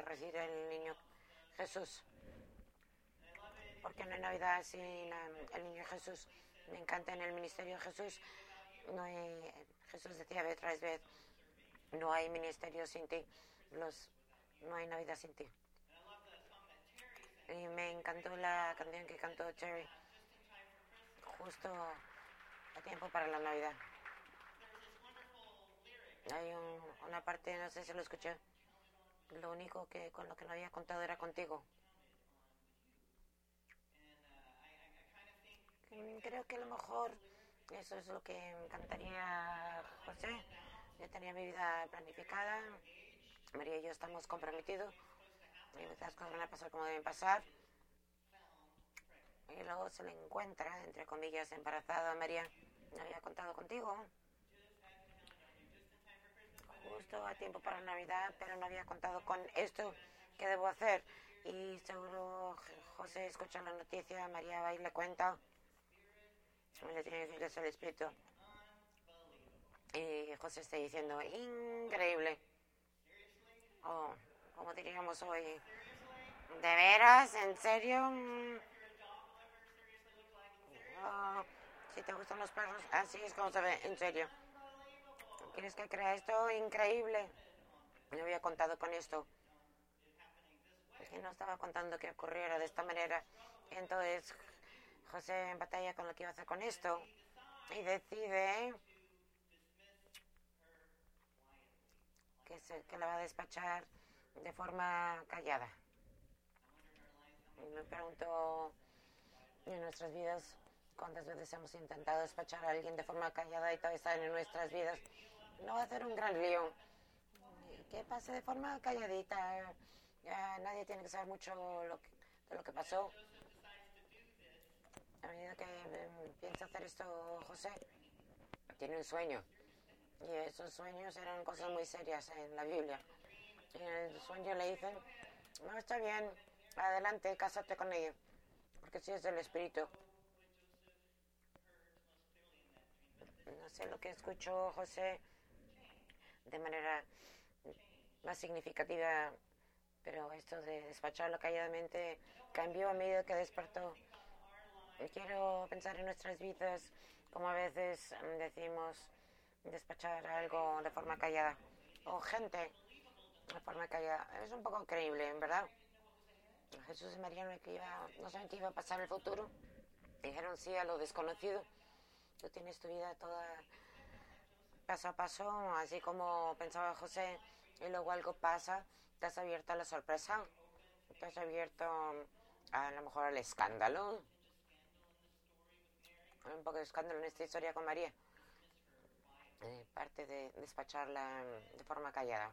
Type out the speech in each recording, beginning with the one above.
de recibir el niño Jesús. Porque no hay Navidad sin el niño Jesús. Me encanta en el ministerio Jesús. No hay, Jesús decía vez tras vez, no hay ministerio sin ti. Los, no hay Navidad sin ti. Y me encantó la canción que cantó Cherry justo a tiempo para la Navidad. Hay una parte, no sé si lo escuché, lo único que con lo que no había contado era contigo. Creo que a lo mejor eso es lo que me encantaría, José. Ya tenía mi vida planificada. María y yo estamos comprometidos. Y las cosas van a pasar como deben pasar. Y luego se le encuentra, entre comillas, embarazada María. No había contado contigo. Justo a tiempo para Navidad, pero no había contado con esto que debo hacer. Y seguro José escucha la noticia, María va y le cuenta. Le tiene que el espíritu. Y José está diciendo, increíble. Oh, como diríamos hoy, ¿de veras? ¿En serio? Oh, si te gustan los perros, así es como se ve, en serio. ¿Quieres que crea esto? Increíble. No había contado con esto. Y no estaba contando que ocurriera de esta manera. Entonces, José en batalla con lo que iba a hacer con esto y decide que, se, que la va a despachar de forma callada. Y me pregunto en nuestras vidas cuántas veces hemos intentado despachar a alguien de forma callada y todavía están en nuestras vidas. No va a ser un gran lío. Que pase de forma calladita. Ya nadie tiene que saber mucho lo de lo que pasó. A medida que piensa hacer esto José, tiene un sueño. Y esos sueños eran cosas muy serias en la Biblia. Y en el sueño le dicen, no, está bien, adelante, cásate con ella. Porque si es del Espíritu. No sé lo que escuchó José de manera más significativa, pero esto de despacharlo calladamente cambió a medida que despertó. Quiero pensar en nuestras vidas, como a veces decimos, despachar algo de forma callada. O gente de forma callada. Es un poco creíble, verdad. Jesús y María no, iba, no saben qué iba a pasar en el futuro. Dijeron sí a lo desconocido. Tú tienes tu vida toda paso a paso, así como pensaba José, y luego algo pasa, has abierto a la sorpresa, has abierto a lo mejor al escándalo, un poco de escándalo en esta historia con María. Eh, parte de despacharla de forma callada.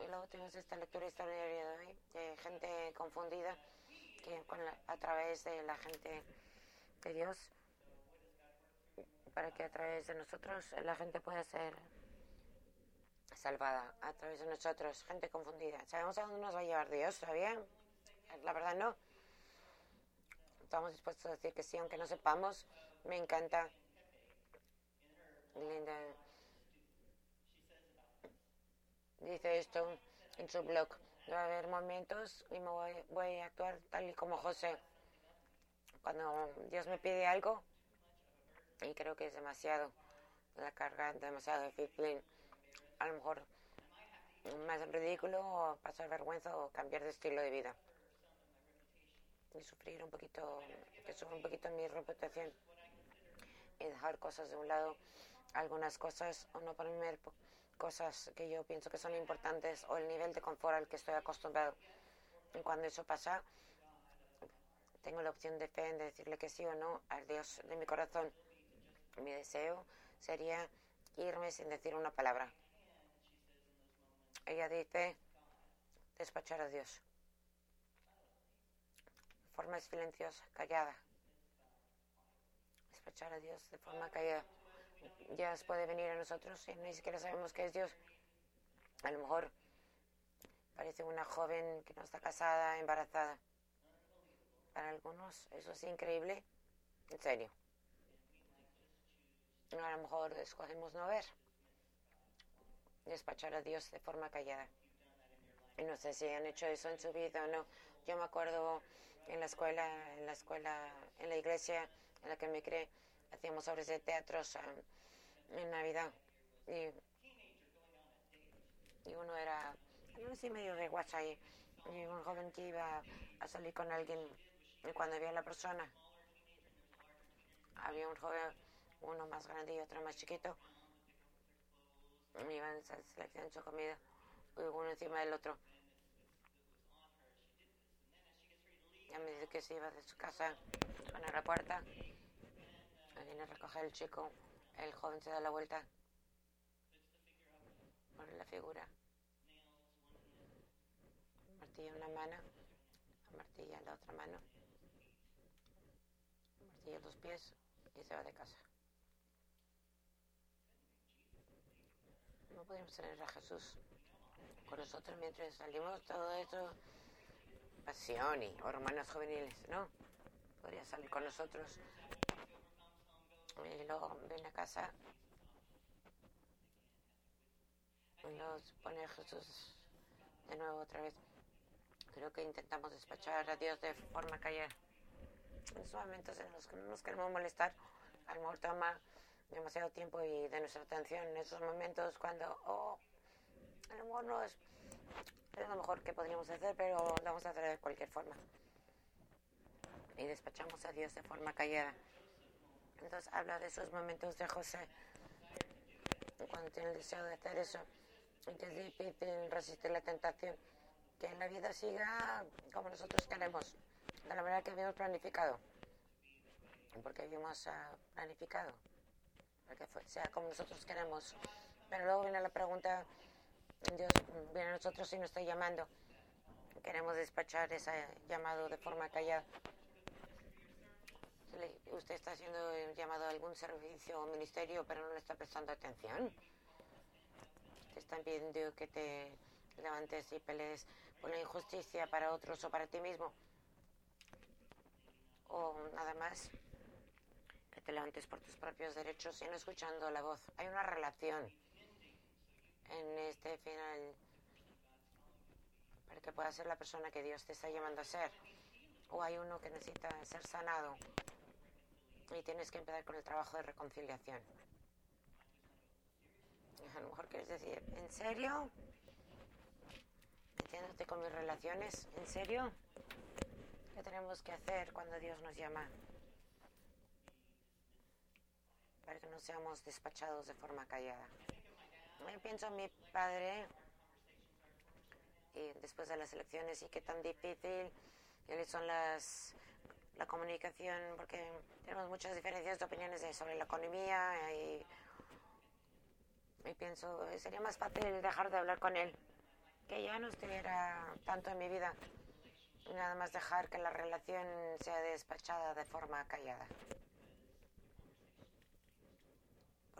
Y luego tenemos esta lectura extraordinaria de hoy, de gente confundida, que a través de la gente de Dios, para que a través de nosotros la gente pueda ser salvada, a través de nosotros, gente confundida. ¿Sabemos a dónde nos va a llevar Dios todavía? La verdad no estamos dispuestos a decir que sí, aunque no sepamos. Me encanta. Linda dice esto en su blog. Va a haber momentos y me voy, voy a actuar tal y como José. Cuando Dios me pide algo, y creo que es demasiado, la carga demasiado difícil, a lo mejor más ridículo, o pasar vergüenza o cambiar de estilo de vida y sufrir un poquito, que sufra un poquito mi reputación y dejar cosas de un lado, algunas cosas o no ponerme cosas que yo pienso que son importantes o el nivel de confort al que estoy acostumbrado. Y cuando eso pasa, tengo la opción de fe en decirle que sí o no al Dios de mi corazón. Mi deseo sería irme sin decir una palabra. Ella dice, despachar a Dios forma silenciosa, callada. Despachar a Dios de forma callada. Dios puede venir a nosotros y ni siquiera sabemos que es Dios. A lo mejor parece una joven que no está casada, embarazada. Para algunos eso es increíble. En serio. A lo mejor escogemos no ver. despachar a Dios de forma callada. Y no sé si han hecho eso en su vida o no. Yo me acuerdo en la escuela, en la escuela, en la iglesia en la que me creé, hacíamos obras de teatros en Navidad. Y, y uno era, no sé, medio de guacha y, un joven que iba a salir con alguien y cuando había la persona, había un joven, uno más grande y otro más chiquito, iban seleccionando su comida, uno encima del otro. Y a medida que se iba de su casa, suena la puerta, viene a recoger el chico, el joven se da la vuelta, pone la figura, martilla una mano, martilla la otra mano, martilla los pies y se va de casa. No podemos tener a Jesús con nosotros mientras salimos todo esto, pasión y hormonas juveniles, ¿no? Podría salir con nosotros y luego viene a casa y nos pone a Jesús de nuevo otra vez. Creo que intentamos despachar a Dios de forma callada. En esos momentos en los que no nos queremos molestar, a lo mejor toma demasiado tiempo y de nuestra atención en esos momentos cuando, oh, lo mejor no es, es lo mejor que podríamos hacer, pero lo vamos a hacer de cualquier forma. Y despachamos a Dios de forma callada. Entonces habla de esos momentos de José, cuando tiene el deseo de hacer eso, y que es difícil resistir la tentación, que la vida siga como nosotros queremos, de la manera que habíamos planificado, porque habíamos uh, planificado, que sea como nosotros queremos. Pero luego viene la pregunta, Dios viene a nosotros y nos está llamando. Queremos despachar ese llamado de forma callada usted está haciendo llamado a algún servicio o ministerio, pero no le está prestando atención. Te están pidiendo que te levantes y pelees por la injusticia para otros o para ti mismo. O nada más te levantes por tus propios derechos y no escuchando la voz. Hay una relación en este final para que puedas ser la persona que Dios te está llamando a ser. O hay uno que necesita ser sanado y tienes que empezar con el trabajo de reconciliación. A lo mejor quieres decir, ¿en serio? Metiéndote con mis relaciones, ¿en serio? ¿Qué tenemos que hacer cuando Dios nos llama? Para que no seamos despachados de forma callada. Me pienso en mi padre y después de las elecciones y qué tan difícil son las la comunicación, porque tenemos muchas diferencias de opiniones sobre la economía y, pienso, sería más fácil dejar de hablar con él, que ya no estuviera tanto en mi vida, nada más dejar que la relación sea despachada de forma callada.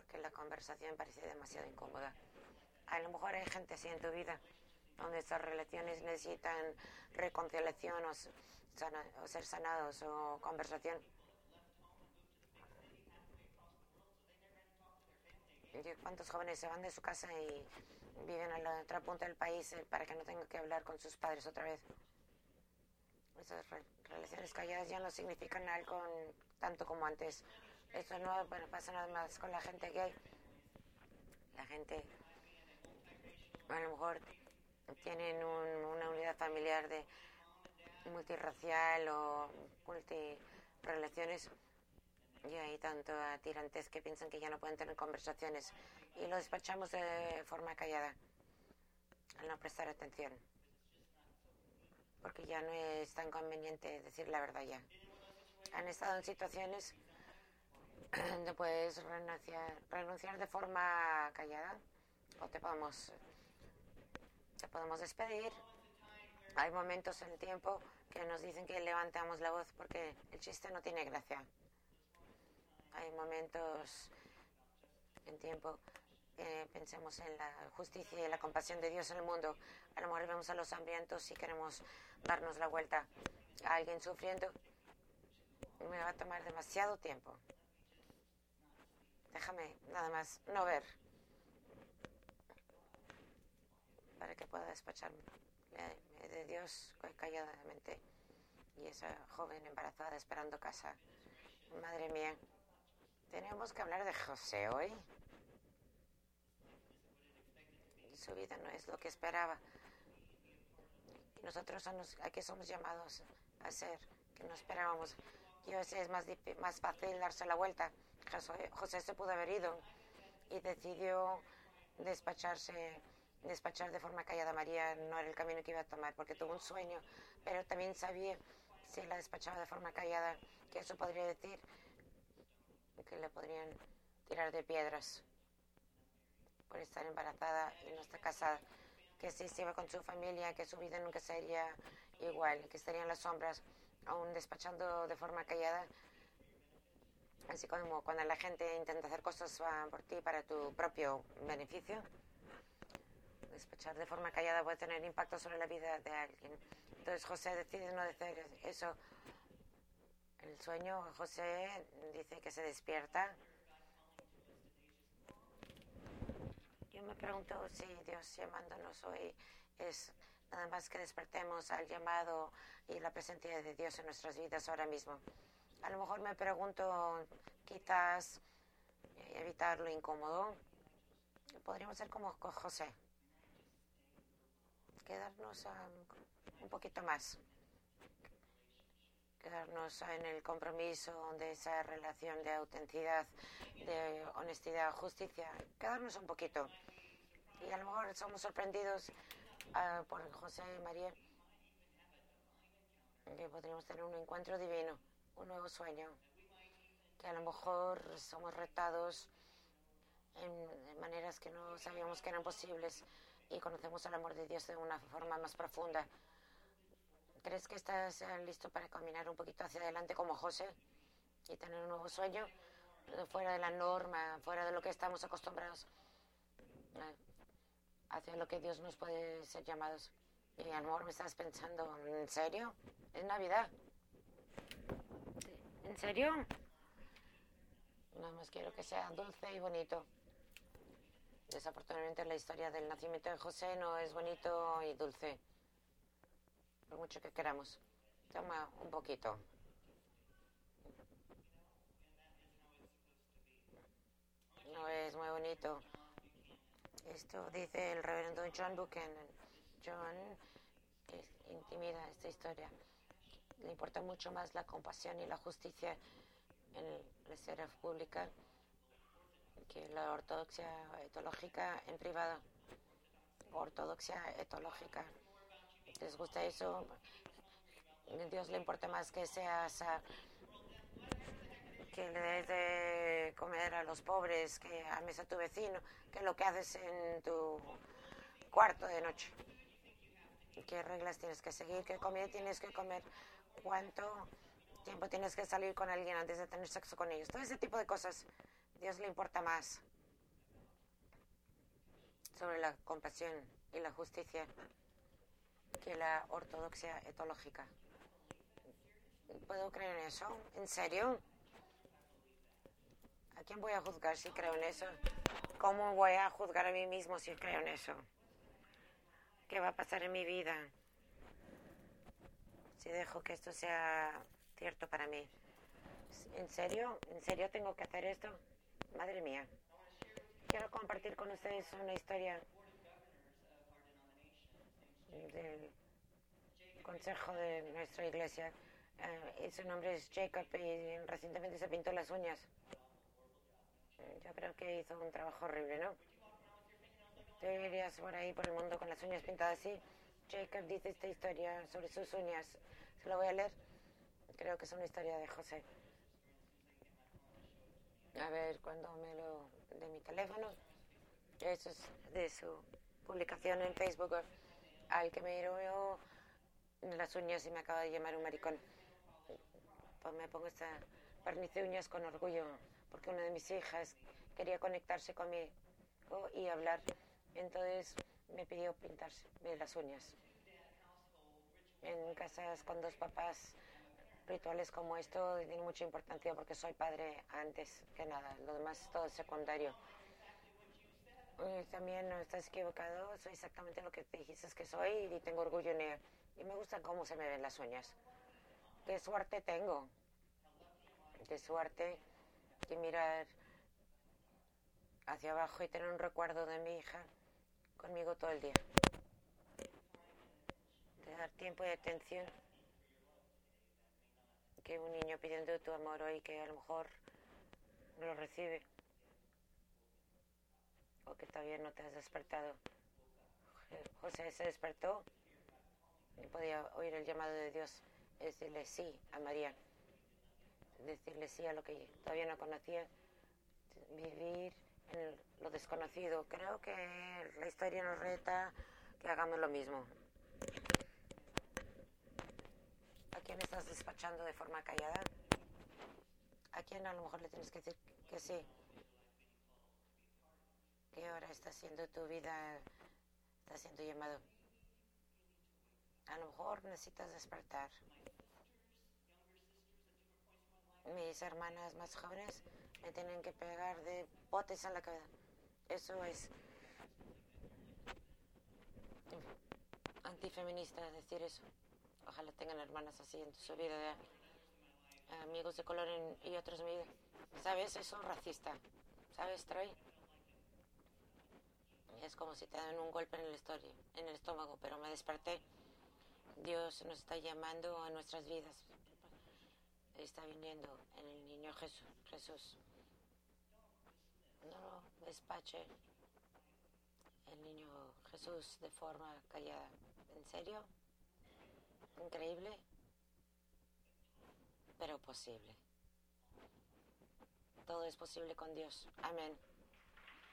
Porque la conversación parece demasiado incómoda. A lo mejor hay gente así en tu vida, donde estas relaciones necesitan reconciliación o o ser sanados o conversación. ¿Cuántos jóvenes se van de su casa y viven a la otra punta del país eh, para que no tengan que hablar con sus padres otra vez? Esas relaciones calladas ya no significan algo tanto como antes. Esto no bueno, pasa nada más con la gente gay. La gente a lo mejor tienen una unidad familiar de multirracial o multirelaciones y hay tanto tirantes que piensan que ya no pueden tener conversaciones y lo despachamos de forma callada al no prestar atención porque ya no es tan conveniente decir la verdad ya. Han estado en situaciones donde puedes renunciar, renunciar de forma callada o te podemos, te podemos despedir hay momentos en el tiempo que nos dicen que levantamos la voz porque el chiste no tiene gracia. Hay momentos en tiempo que pensemos en la justicia y la compasión de Dios en el mundo. A lo mejor vemos a los hambrientos y queremos darnos la vuelta a alguien sufriendo. Me va a tomar demasiado tiempo. Déjame nada más no ver despacharme de Dios calladamente. Y esa joven embarazada esperando casa. Madre mía, tenemos que hablar de José hoy. Su vida no es lo que esperaba. Y nosotros somos, aquí somos llamados a ser que no esperábamos. Y a veces es más, más fácil darse la vuelta. José, José se pudo haber ido y decidió despacharse despachar de forma callada. María no era el camino que iba a tomar porque tuvo un sueño, pero también sabía si la despachaba de forma callada que eso podría decir que le podrían tirar de piedras por estar embarazada y no estar casada, que si se iba con su familia, que su vida nunca sería igual, que estaría en las sombras, aún despachando de forma callada, así como cuando la gente intenta hacer cosas por ti para tu propio beneficio despachar de forma callada puede tener impacto sobre la vida de alguien. Entonces José decide no decir eso. El sueño, José dice que se despierta. Yo me pregunto si Dios llamándonos hoy es nada más que despertemos al llamado y la presencia de Dios en nuestras vidas ahora mismo. A lo mejor me pregunto, quizás evitar lo incómodo. Podríamos ser como José quedarnos un poquito más, quedarnos en el compromiso de esa relación de autenticidad, de honestidad, justicia, quedarnos un poquito. Y a lo mejor somos sorprendidos ah, por José y María, que podríamos tener un encuentro divino, un nuevo sueño, que a lo mejor somos retados en maneras que no sabíamos que eran posibles y conocemos el amor de Dios de una forma más profunda. ¿Crees que estás eh, listo para caminar un poquito hacia adelante como José y tener un nuevo sueño fuera de la norma, fuera de lo que estamos acostumbrados, eh, hacia lo que Dios nos puede ser llamados? Y amor, me estás pensando, ¿en serio? ¿Es Navidad? ¿En serio? Nada más quiero que sea dulce y bonito. Desafortunadamente la historia del nacimiento de José no es bonito y dulce, por mucho que queramos. Toma un poquito. No es muy bonito. Esto dice el reverendo John Buchanan. John intimida esta historia. Le importa mucho más la compasión y la justicia en la esfera pública que la ortodoxia etológica en privado. Ortodoxia etológica. ¿Les gusta eso? A Dios le importa más que seas que le des de comer a los pobres, que ames a tu vecino, que lo que haces en tu cuarto de noche. ¿Qué reglas tienes que seguir? ¿Qué comida tienes que comer? ¿Cuánto tiempo tienes que salir con alguien antes de tener sexo con ellos? Todo ese tipo de cosas. Dios le importa más sobre la compasión y la justicia que la ortodoxia etológica. ¿Puedo creer en eso? ¿En serio? ¿A quién voy a juzgar si creo en eso? ¿Cómo voy a juzgar a mí mismo si creo en eso? ¿Qué va a pasar en mi vida si dejo que esto sea cierto para mí? ¿En serio? ¿En serio tengo que hacer esto? Madre mía. Quiero compartir con ustedes una historia del consejo de nuestra iglesia. Eh, su nombre es Jacob y recientemente se pintó las uñas. Yo creo que hizo un trabajo horrible, ¿no? Tú irías por ahí por el mundo con las uñas pintadas así. Jacob dice esta historia sobre sus uñas. Se lo voy a leer. Creo que es una historia de José a ver cuando me lo de mi teléfono. Eso es de su publicación en Facebook al que me miró las uñas y me acaba de llamar un maricón. Pues me pongo esta barniz de uñas con orgullo porque una de mis hijas quería conectarse conmigo y hablar. Entonces me pidió pintarse las uñas. En casas con dos papás rituales como esto tienen mucha importancia porque soy padre antes que nada. Lo demás es todo secundario. Y también no estás equivocado, soy exactamente lo que te dijiste que soy y tengo orgullo en ella. Y me gusta cómo se me ven las uñas. Qué suerte tengo. Qué suerte de mirar hacia abajo y tener un recuerdo de mi hija conmigo todo el día. De dar tiempo y atención. Que un niño pidiendo tu amor hoy que a lo mejor no lo recibe. O que todavía no te has despertado. José se despertó y podía oír el llamado de Dios. Decirle sí a María. Decirle sí a lo que todavía no conocía. Vivir lo desconocido. Creo que la historia nos reta que hagamos lo mismo. ¿A quién estás despachando de forma callada? ¿A quién a lo mejor le tienes que decir que sí? ¿Qué hora está siendo tu vida? Está siendo llamado. A lo mejor necesitas despertar. Mis hermanas más jóvenes me tienen que pegar de botes en la cabeza. Eso es antifeminista decir eso. Ojalá tengan hermanas así en su vida, amigos de color en, y otros medios. ¿Sabes? Eso es racista. ¿Sabes, Troy? Es como si te dan un golpe en el, en el estómago, pero me desperté. Dios nos está llamando a nuestras vidas. Está viniendo en el niño Jesús. Jesús. No despache el niño Jesús de forma callada. ¿En serio? Increíble, pero posible. Todo es posible con Dios. Amén.